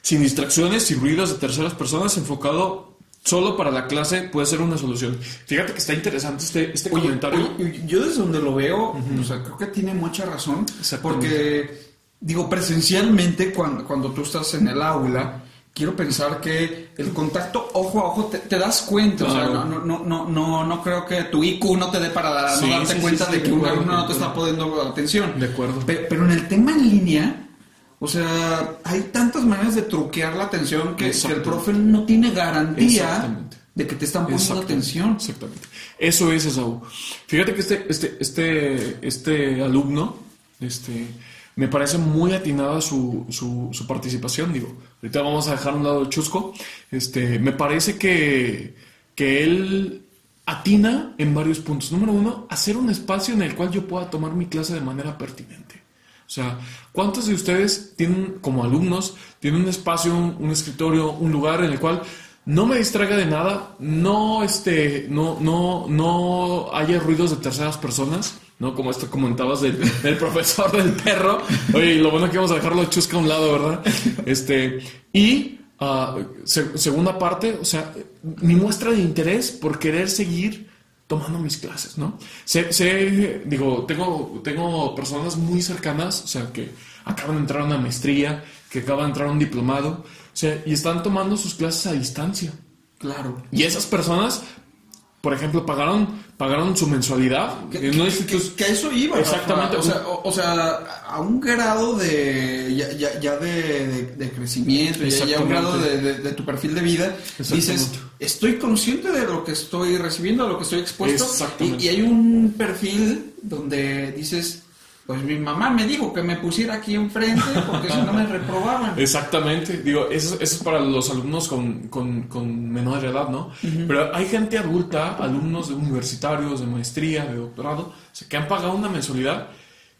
B: sin distracciones y ruidos de terceras personas, enfocado solo para la clase, puede ser una solución. Fíjate que está interesante este, este comentario.
A: yo desde donde lo veo, o sea, creo que tiene mucha razón, porque, digo, presencialmente, cuando, cuando tú estás en el aula, quiero pensar que el contacto ojo a ojo te, das cuenta. O sea, no, no, no, no, no creo que tu IQ no te dé para no darte cuenta de que un alumno no te está poniendo atención.
B: De acuerdo.
A: pero, en el tema en línea, o sea, hay tantas maneras de truquear la atención que, el profe no tiene garantía de que te están poniendo atención.
B: Exactamente. Eso es eso. Fíjate que este, este, este, este alumno, este, me parece muy atinada su, su, participación. Digo, ahorita vamos a dejar un lado el chusco. Este, me parece que, que él atina en varios puntos. Número uno, hacer un espacio en el cual yo pueda tomar mi clase de manera pertinente. O sea, ¿cuántos de ustedes tienen como alumnos, tienen un espacio, un, escritorio, un lugar en el cual no me distraiga de nada, no, este, no, no, no haya ruidos de terceras personas, ¿no? Como esto comentabas del, [LAUGHS] profesor del perro. Oye, lo bueno es que vamos a dejarlo chusca a un lado, ¿verdad? Este, y ah, segunda parte, o sea, mi muestra de interés por querer seguir tomando mis clases, ¿no? Sé, digo, tengo, tengo personas muy cercanas, o sea, que acaban de entrar a una maestría, que acaban de entrar a un diplomado, o sea, y están tomando sus clases a distancia.
A: Claro.
B: Y esas personas por ejemplo, pagaron, pagaron su mensualidad.
A: Que, que, eso iba.
B: Exactamente.
A: O sea, o, sea, a un grado de ya, ya, de, de, crecimiento, ya, a un grado de, tu perfil de vida, dices, estoy consciente de lo que estoy recibiendo, de lo que estoy expuesto. Y, y hay un perfil donde dices, pues mi mamá me dijo que me pusiera aquí enfrente porque si no me reprobaban. [LAUGHS]
B: Exactamente, digo, eso, es para los alumnos con, con, menor edad, ¿no? Pero hay gente adulta, alumnos de universitarios, de maestría, de doctorado, que han pagado una mensualidad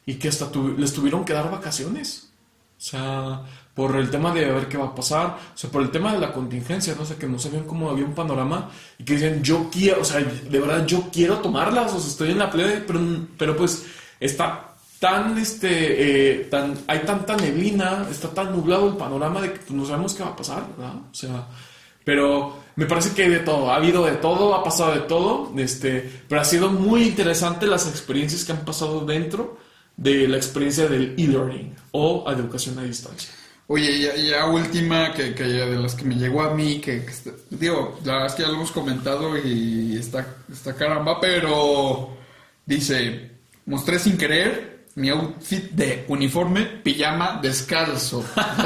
B: y que hasta les tuvieron que dar vacaciones. O sea, por el tema de ver qué va a pasar, o sea, por el tema de la contingencia, ¿no? O sea, que no sabían cómo había un panorama y que dicen, yo quiero, o sea, de verdad yo quiero tomarlas, o sea, estoy en la plebe, pero, pero pues está tan, este, eh, tan, hay tanta neblina, está tan nublado el panorama de que pues, no sabemos qué va a pasar, ¿verdad? O sea, pero me parece que hay de todo, ha habido de todo, ha pasado de todo, este, pero ha sido muy interesante las experiencias que han pasado dentro de la experiencia del e-learning o educación a distancia.
A: Oye, ya, ya última que, que, de las que me llegó a mí, que, digo, la verdad es que ya lo hemos comentado y está, está caramba, pero dice, mostré sin querer mi outfit de uniforme, pijama, descalzo.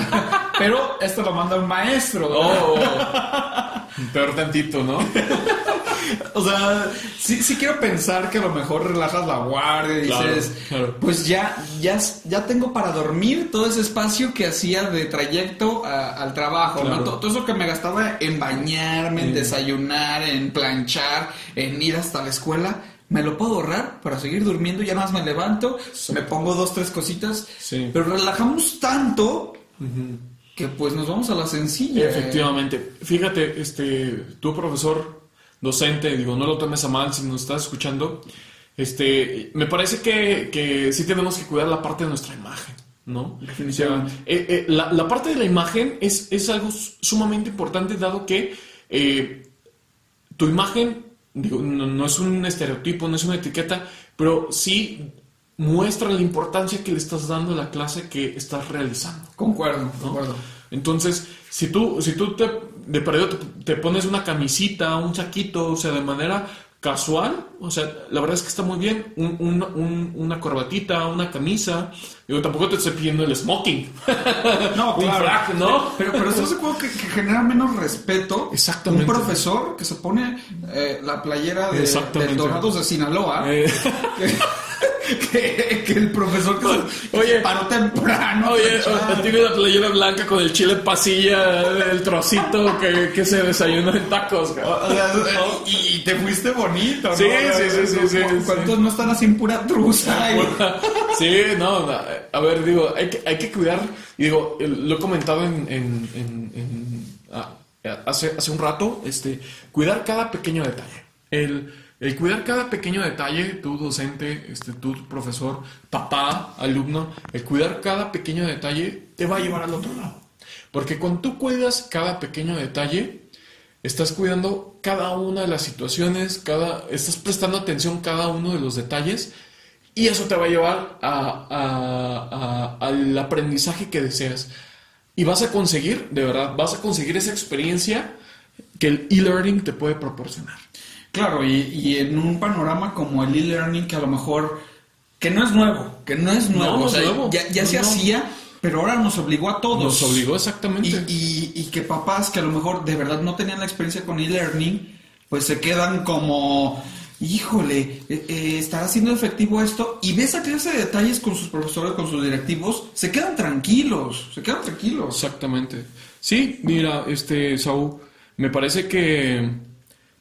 A: [LAUGHS] pero esto lo manda un maestro.
B: Oh, [LAUGHS] peor tantito, ¿no? [LAUGHS]
A: o sea, sí, sí quiero pensar que a lo mejor relajas la guardia y dices, pues ya, ya, ya tengo para dormir todo ese espacio que hacía de trayecto al trabajo, ¿no? Todo, eso que me gastaba en bañarme, en desayunar, en planchar, en ir hasta la escuela. Me lo puedo ahorrar para seguir durmiendo, ya más me levanto, me pongo dos, tres cositas, pero relajamos tanto que pues nos vamos a la sencilla.
B: Efectivamente. Fíjate, este, tu profesor docente, digo, no lo tomes a mal si nos estás escuchando, este, me parece que, que sí tenemos que cuidar la parte de nuestra imagen. ¿no? Definitivamente. Eh, eh, la, parte de la imagen es, es algo sumamente importante dado que eh, tu imagen, digo, no, es un estereotipo, no es una etiqueta, pero sí muestra la importancia que le estás dando a la clase que estás realizando.
A: Concuerdo, concuerdo.
B: Entonces, si tú, si tú te, de periodo te, pones una camisita, un saquito, o sea, de manera casual, o sea, la verdad es que está muy bien, una corbatita, una camisa, digo, tampoco te estoy pidiendo el smoking. [LAUGHS]
A: No, claro. ¿no? Pero, pero eso supongo que, que, genera menos respeto.
B: Exactamente.
A: Un profesor que se pone eh, la playera de, de Dorados de Sinaloa. Eh. que, el profesor que oye, paró temprano.
B: Oye, tiene la playera blanca con el chile pasilla, el trocito que, que se desayunó en tacos.
A: y, te fuiste bonito, ¿no?
B: Sí, sí, sí, sí.
A: ¿Cuántos no están así en pura truza?
B: sí, no, a ver, digo, hay que, hay que cuidar, y digo, lo he comentado en, en, en, ah, hace, hace un rato, este, cuidar cada pequeño detalle. El el cuidar cada pequeño detalle, tú docente, este, tú profesor, papá, alumno, el cuidar cada pequeño detalle te va a llevar al otro lado. Porque cuando tú cuidas cada pequeño detalle, estás cuidando cada una de las situaciones, cada, estás prestando atención cada uno de los detalles y eso te va a llevar al aprendizaje que deseas. Y vas a conseguir, de verdad, vas a conseguir esa experiencia que el e-learning te puede proporcionar.
A: Claro, y, en un panorama como el e-learning que a lo mejor, que no es nuevo, que no es nuevo, ya, se hacía, pero ahora nos obligó a todos.
B: Nos obligó exactamente.
A: Y, y, que papás que a lo mejor de verdad no tenían la experiencia con e-learning, pues se quedan como, híjole, eh, eh, estará siendo efectivo esto, y ves esa clase de detalles con sus profesores, con sus directivos, se quedan tranquilos, se quedan tranquilos.
B: Exactamente. Sí, mira, este, Saúl, me parece que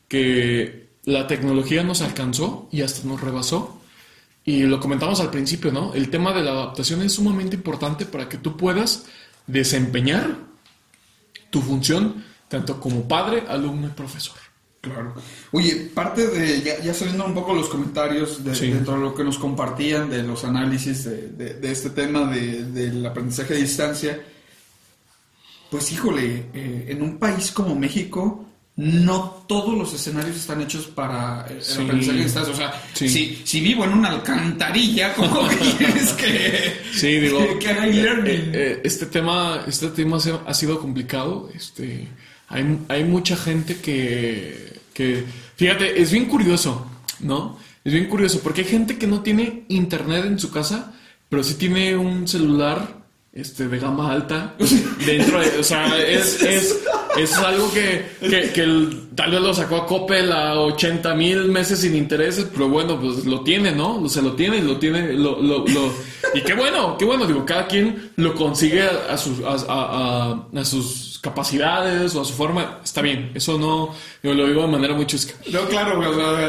B: que la tecnología nos alcanzó y hasta nos rebasó. Y lo comentamos al principio, ¿no? El tema de la adaptación es sumamente importante para que tú puedas desempeñar tu función tanto como padre, alumno y profesor.
A: Claro. Oye, parte de, ya, ya saliendo un poco los comentarios de, todo lo que nos compartían, de los análisis de, este tema del aprendizaje a distancia, pues híjole, eh, en un país como México, no todos los escenarios están hechos para el aprendizaje O sea, si, vivo en una alcantarilla, [LAUGHS] ¿cómo [LAUGHS] quieres que,
B: sí, digo,
A: learning?
B: Eh, eh, este tema, este tema ha sido complicado. Este, hay, hay mucha gente que, que, fíjate, es bien curioso, ¿no? Es bien curioso porque hay gente que no tiene internet en su casa, pero sí tiene un celular este, de gama alta [LAUGHS] dentro de, o sea, es, es, es algo que, que, tal vez lo sacó a Coppel a 80 mil meses sin intereses, pero bueno, pues lo tiene, ¿no? Se lo tiene, lo tiene, lo, lo, lo y qué bueno, qué bueno, digo, cada quien lo consigue a, sus, a, a, a sus capacidades o a su forma, está bien. Eso no, yo lo digo de manera muy chusca.
A: No, claro,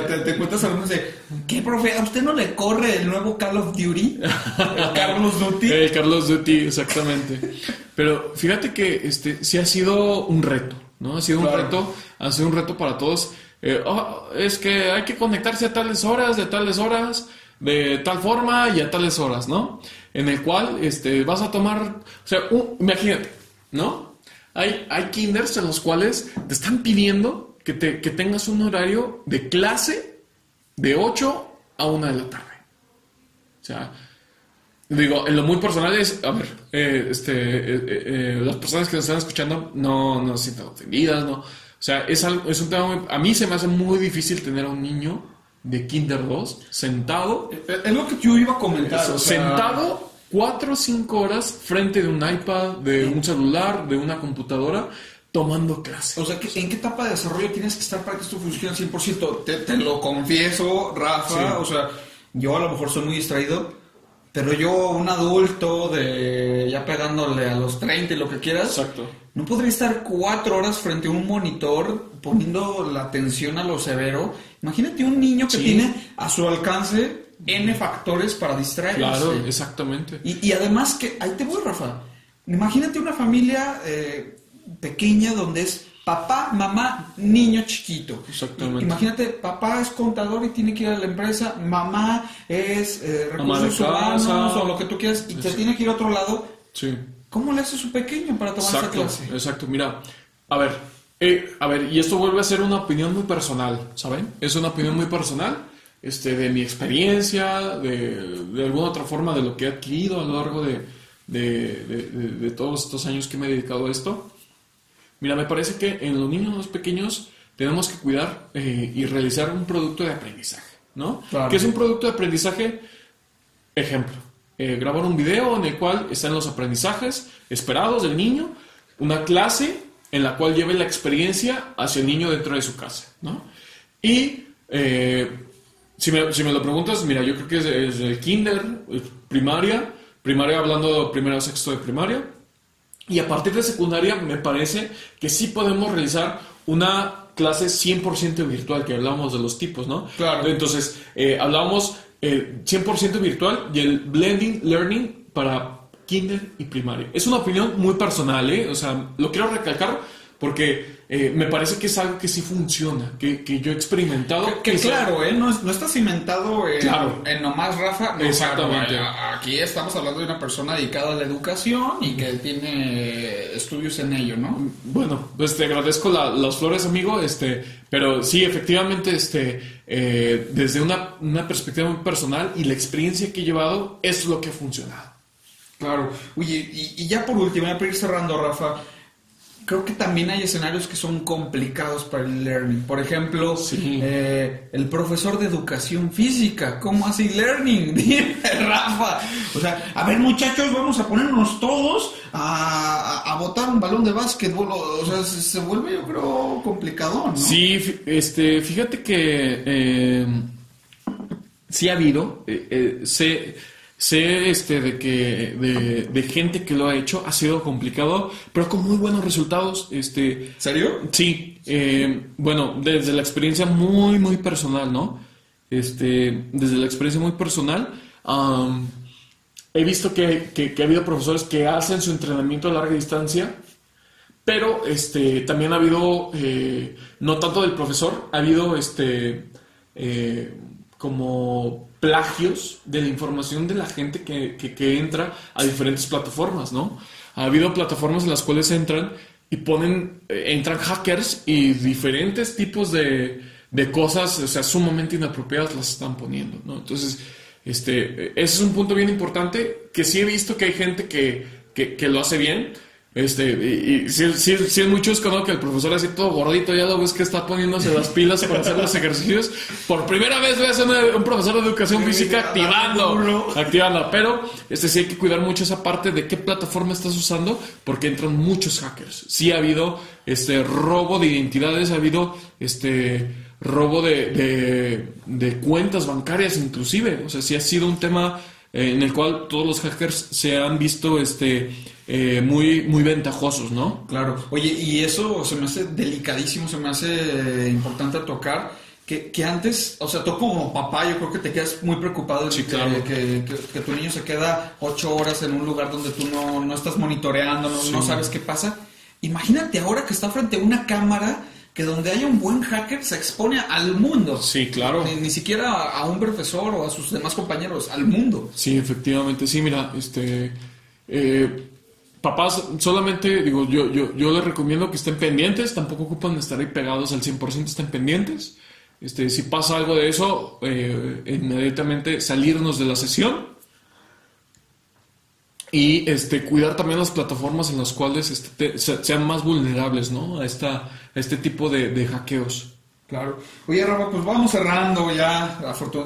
A: te, te cuentas algunos de, ¿qué, profe? ¿A usted no le corre el nuevo Call of Duty? ¿El [LAUGHS] Carlos Duty?
B: El Carlos Duty, exactamente. Pero fíjate que este sí ha sido un reto, ¿no? Ha sido un reto, ha sido un reto para todos. Eh, oh, es que hay que conectarse a tales horas, de tales horas. de tal forma y a tales horas, ¿no? En el cual este, vas a tomar, o sea, imagínate, ¿no? Hay, hay kinders en los cuales te están pidiendo que, te, que tengas un horario de clase de 8 a 1 de la tarde. O sea, digo, en lo muy personal es, a ver, eh, este, eh, eh, las personas que nos están escuchando no, no se sientan ofendidas, ¿no? O sea, es, algo, es un tema muy, a mí se me hace muy difícil tener a un niño de Kinder 2 sentado.
A: Es lo que yo iba a comentar.
B: Sentado 4 o 5 horas frente de un iPad, de un celular, de una computadora, tomando clases.
A: O sea, ¿en qué etapa de desarrollo tienes que estar para que esto funcione al 100%? Te, te lo confieso, Rafa. O sea, yo a lo mejor soy muy distraído, pero yo, un adulto de ya pegándole a los 30 y lo que quieras,
B: Exacto.
A: no podría estar cuatro horas frente a un monitor poniendo la atención a lo severo. Imagínate un niño que tiene a su alcance N factores para distraerse.
B: Claro, exactamente.
A: Y, y además que, ahí te voy, Rafa. Imagínate una familia eh, pequeña donde es papá, mamá, niño chiquito.
B: Exactamente.
A: Imagínate, papá es contador y tiene que ir a la empresa, mamá es eh, recursos humanos o lo que tú quieras y te tiene que ir a otro lado.
B: Sí.
A: ¿Cómo le hace su pequeño para tomar esa clase?
B: Exacto, mira, a ver, eh, a ver, y esto vuelve a ser una opinión muy personal, ¿saben? Es una opinión muy personal, este, de mi experiencia, de, de alguna otra forma de lo que he adquirido a lo largo de, de, de todos estos años que me he dedicado a esto. Mira, me parece que en los niños más pequeños tenemos que cuidar eh, y realizar un producto de aprendizaje, ¿no? ¿Qué es un producto de aprendizaje? Ejemplo, eh, grabar un video en el cual están los aprendizajes esperados del niño, una clase en la cual lleve la experiencia hacia el niño dentro de su casa, ¿no? Y eh, si, me, si, me, lo preguntas, mira, yo creo que es, el kinder, primaria, primaria hablando de primero sexto de primaria, y a partir de secundaria me parece que sí podemos realizar una clase 100% virtual, que hablábamos de los tipos, ¿no?
A: Claro.
B: Entonces, eh, hablábamos eh, 100% virtual y el blending learning para kinder y primaria. Es una opinión muy personal, ¿eh? O sea, lo quiero recalcar porque eh, me parece que es algo que sí funciona, que, que yo he experimentado.
A: Que, claro, ¿eh? no, no, está cimentado en,
B: claro.
A: en nomás Rafa. No,
B: Exactamente.
A: Claro, aquí estamos hablando de una persona dedicada a la educación y que tiene estudios en ello, ¿no?
B: Bueno, pues te agradezco la, las flores, amigo, este, pero sí, efectivamente, este, eh, desde una, una perspectiva muy personal y la experiencia que he llevado, es lo que ha funcionado.
A: Claro. Oye, y, y ya por último, ya para ir cerrando, Rafa, creo que también hay escenarios que son complicados para el learning. Por ejemplo,
B: sí.
A: eh, el profesor de educación física, ¿cómo hace learning? [LAUGHS] Dime, Rafa. O sea, a ver muchachos, vamos a ponernos todos a, a, a botar un balón de básquetbol. O sea, se, se, vuelve, yo creo, complicado, ¿no?
B: Sí, este, fíjate que eh, sí ha habido, eh, eh, se sé este de que de, de, gente que lo ha hecho ha sido complicado pero con muy buenos resultados este
A: serio
B: sí eh, bueno desde la experiencia muy muy personal no este desde la experiencia muy personal um, he visto que, que, que, ha habido profesores que hacen su entrenamiento a larga distancia pero este también ha habido eh, no tanto del profesor ha habido este eh, como plagios de la información de la gente que, que, entra a diferentes plataformas, ¿no? Ha habido plataformas en las cuales entran y ponen, eh, entran hackers y diferentes tipos de, de, cosas, o sea, sumamente inapropiadas las están poniendo, ¿no? Entonces, este, ese es un punto bien importante que sí he visto que hay gente que, que lo hace bien, este, y, y si, si, si, es muy chusco, ¿no? Que el profesor así todo gordito, ya lo ves que está poniéndose las pilas para hacer los ejercicios. Por primera vez voy a ser un profesor de educación física activando, activando. Pero este sí hay que cuidar mucho esa parte de qué plataforma estás usando, porque entran muchos hackers. Sí ha habido este robo de identidades, ha habido este robo de, de, de cuentas bancarias inclusive. O sea, sí ha sido un tema en el cual todos los hackers se han visto este eh, muy, muy ventajosos, ¿no?
A: Claro. Oye, y eso se me hace delicadísimo, se me hace importante tocar. Que, que, antes, o sea, tú como papá, yo creo que te quedas muy preocupado de
B: sí,
A: que,
B: claro.
A: que, que, tu niño se queda ocho horas en un lugar donde tú no, no estás monitoreando, no,
B: sí.
A: no, sabes qué pasa. Imagínate ahora que está frente a una cámara que donde haya un buen hacker se expone al mundo.
B: Sí, claro.
A: Ni, siquiera a un profesor o a sus demás compañeros, al mundo.
B: Sí, efectivamente. Sí, mira, este... Eh, papás, solamente, digo, yo, yo, yo les recomiendo que estén pendientes, tampoco ocupan estar ahí pegados al 100%, estén pendientes. Este, si pasa algo de eso, eh, inmediatamente salirnos de la sesión y este, cuidar también las plataformas en las cuales este, sean más vulnerables ¿no? a, esta, este tipo de, hackeos.
A: Claro. Oye, Rafa, pues vamos cerrando ya.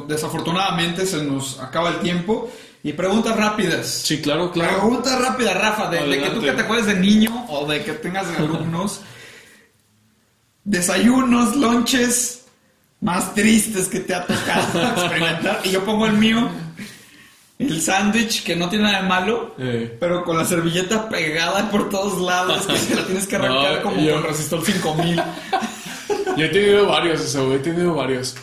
A: Desafortunadamente se nos acaba el tiempo. Y preguntas rápidas.
B: Sí, claro, claro.
A: Preguntas rápidas, Rafa, de, que tú que te acuerdes de niño o de que tengas alumnos. Desayunos, lonches más tristes que te ha tocado [LAUGHS] experimentar. Y yo pongo el mío. El sándwich, que no tiene nada de malo, eh. pero con la servilleta pegada por todos lados, que se la tienes que [LAUGHS] arrancar como con resistor 5000. [LAUGHS]
B: yo he tenido varios, eso, he tenido varios.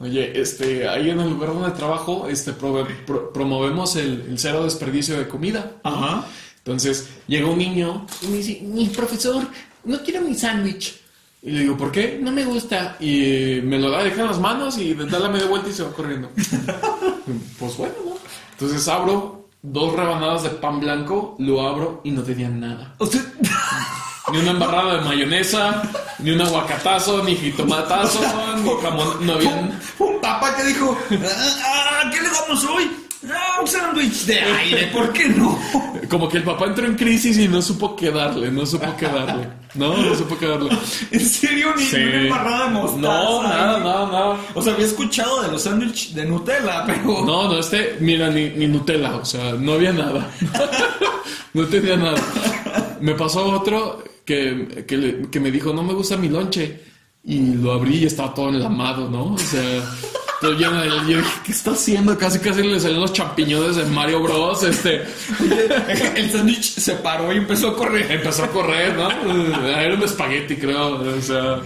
B: Oye, este, ahí en el lugar donde trabajo, este, promovemos el, cero desperdicio de comida.
A: Ajá.
B: Entonces, llega un niño y me dice, mi profesor, no quiero mi sándwich. Y le digo, ¿por qué? No me gusta. Y me lo da, deja en las manos y da la media vuelta y se va corriendo. [LAUGHS] pues bueno, ¿no? Entonces abro dos rebanadas de pan blanco, lo abro y no tenía nada. [LAUGHS] Ni una embarrada de mayonesa, ni un aguacatazo, ni jitomatazo, ni jamón. No había...
A: Un, papá que dijo, ah, ¿qué le damos hoy? Ah, un sándwich de aire, ¿por qué no?
B: Como que el papá entró en crisis y no supo qué darle, no supo qué darle. No, no supo qué darle.
A: ¿En serio? Ni una embarrada de mostaza.
B: No, nada, nada, nada.
A: O sea, había escuchado de los sándwiches de Nutella, pero.
B: No, no, este, mira, ni, ni Nutella, o sea, no había nada. [LAUGHS] no tenía nada. Me pasó otro que, que, que me dijo, no me gusta mi lonche. Y lo abrí y estaba todo enlamado, ¿no? O sea. [LAUGHS] Yo, yo, ¿qué está haciendo? Casi casi le salen los champiñones de Mario Bros. Este. [LAUGHS]
A: El sándwich se paró y empezó a correr.
B: Empezó a correr, ¿no? Era un espagueti, creo. O sea,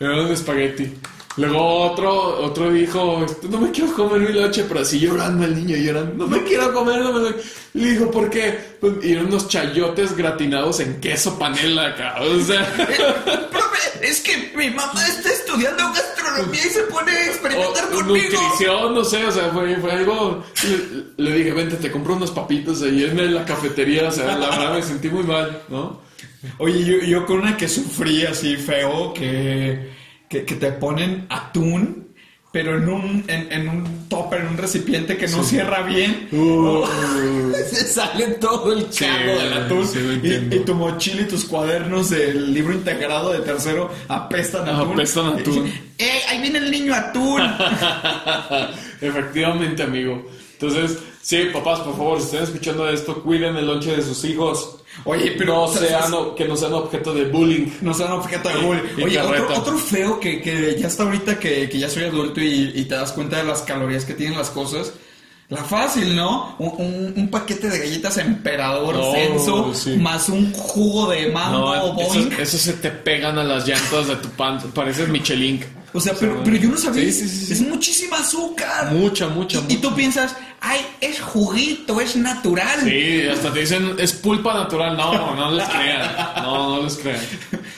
B: era un espagueti. Luego otro, otro dijo, no me quiero comer mi leche, pero así llorando el niño, llorando, no me quiero comer, no me... Le dijo, ¿por qué? Pues, y eran unos chayotes gratinados en queso panela acá, o sea... [LAUGHS]
A: Profe, es que mi mamá está estudiando gastronomía y se pone a experimentar
B: o,
A: conmigo.
B: Nutrición, no sé, o sea, fue, fue algo... Le, le, dije, vente, te compro unos papitos ahí en la cafetería, o sea, la verdad me sentí muy mal, ¿no?
A: Oye, yo, yo con una que sufrí así feo, que que, te ponen atún pero en un, en, un topper, en un recipiente que no cierra bien, uh. [LAUGHS] se sale todo el chavo del atún. y, tu mochila y tus cuadernos del libro integrado de tercero apestan atún.
B: Apestan atún.
A: ¡Eh, ahí viene el niño atún! [LAUGHS]
B: Efectivamente, amigo. Entonces, sí, papás, por favor, si están escuchando esto, cuiden el lonche de sus hijos.
A: Oye, pero.
B: Sean, que no sean objeto de bullying.
A: No sean objeto de bullying. Oye, otro, feo que, que, ya está ahorita que, que ya soy adulto y, y, te das cuenta de las calorías que tienen las cosas. La fácil, ¿no? Un, un, paquete de galletas emperador censo más un jugo de mango
B: no, Esos, se te pegan a las llantas de tu pan. Pareces Michelin.
A: O sea, pero, pero yo no sabía. es muchísima azúcar.
B: Mucha, mucha.
A: Y, y tú piensas, ay, es juguito, es natural.
B: Sí, hasta te dicen, es pulpa natural. No, no les crean. No, no les crean.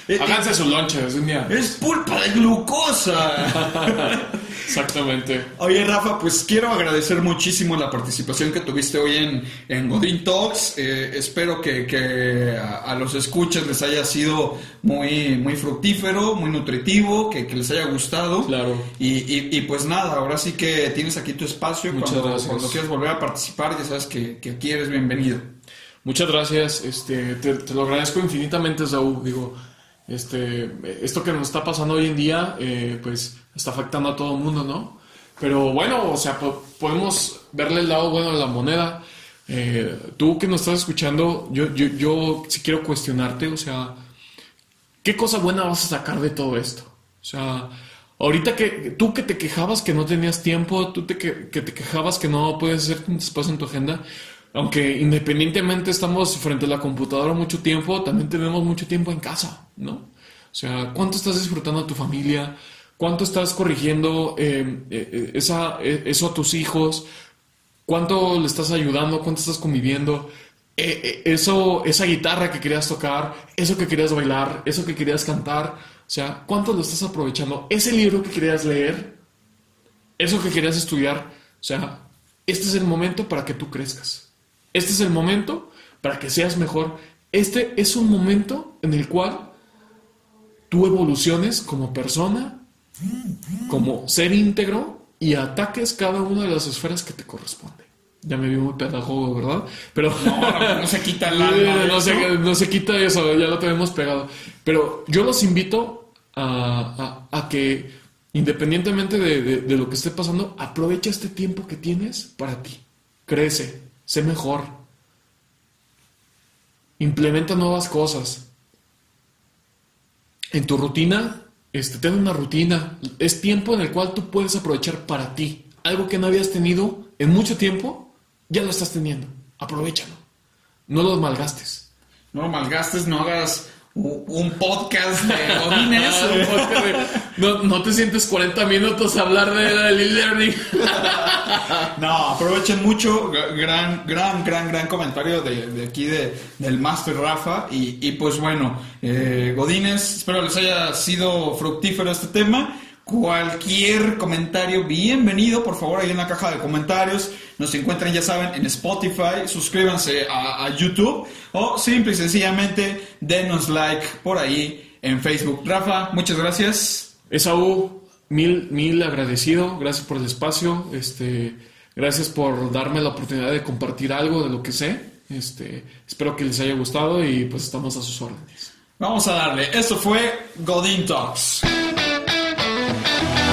B: [LAUGHS] Háganse su lonche, es un día.
A: Es pulpa de glucosa. [LAUGHS]
B: Exactamente.
A: Oye, Rafa, pues quiero agradecer muchísimo la participación que tuviste hoy en, en Godin Talks. Eh, espero que, a, los escuchas les haya sido muy, muy fructífero, muy nutritivo, que, les haya gustado.
B: Claro.
A: Y, pues nada, ahora sí que tienes aquí tu espacio.
B: Muchas
A: cuando,
B: gracias.
A: Cuando quieras volver a participar, ya sabes que, aquí eres bienvenido.
B: Muchas gracias. Este, te, te lo agradezco infinitamente, Saúl. Digo, este, esto que nos está pasando hoy en día, eh, pues está afectando a todo el mundo, ¿no? Pero bueno, o sea, podemos verle el lado bueno de la moneda. Eh, tú que nos estás escuchando, yo, yo, yo sí quiero cuestionarte, o sea, ¿qué cosa buena vas a sacar de todo esto? O sea, ahorita que tú que te quejabas que no tenías tiempo, tú te, que, te quejabas que no puedes hacer espacio en tu agenda, aunque independientemente estamos frente a la computadora mucho tiempo, también tenemos mucho tiempo en casa, ¿no? O sea, ¿cuánto estás disfrutando a tu familia? ¿Cuánto estás corrigiendo eh, eh, esa, eh, eso a tus hijos? ¿Cuánto le estás ayudando? ¿Cuánto estás conviviendo? eso, esa guitarra que querías tocar, eso que querías bailar, eso que querías cantar, O sea, ¿cuánto lo estás aprovechando? Ese libro que querías leer, eso que querías estudiar, o sea, este es el momento para que tú crezcas. Este es el momento para que seas mejor. Este es un momento en el cual tú evoluciones como persona, como ser íntegro y ataques cada una de las esferas que te corresponde. Ya me vi muy pedagogo, ¿verdad? Pero
A: no, no se quita [LAUGHS] el
B: no, se, no, se, quita eso, ya lo tenemos pegado. Pero yo los invito a, a, que, independientemente de, de, lo que esté pasando, aprovecha este tiempo que tienes para ti. Crece, sé mejor. Implementa nuevas cosas. En tu rutina, este, ten una rutina. Es tiempo en el cual tú puedes aprovechar para ti. Algo que no habías tenido en mucho tiempo ya lo estás teniendo. Aprovechalo. No lo malgastes.
A: No lo malgastes, no hagas un podcast de Godines.
B: no, no, te sientes 40 minutos a hablar de e-learning. [LAUGHS]
A: no, aprovechen mucho. Gran, gran, gran, gran comentario de, aquí de, del Master Rafa. Y, pues bueno, eh, Godines, espero les haya sido fructífero este tema. Cualquier comentario, bienvenido, por favor, ahí en la caja de comentarios. Nos encuentran, ya saben, en Spotify. Suscríbanse a, YouTube o simple y sencillamente denos like por ahí en Facebook. Rafa, muchas gracias.
B: Esaú, mil, mil agradecido. Gracias por el espacio. Este, gracias por darme la oportunidad de compartir algo de lo que sé. Este, espero que les haya gustado y pues estamos a sus órdenes.
A: Vamos a darle. Esto fue Godin Talks. Thank you.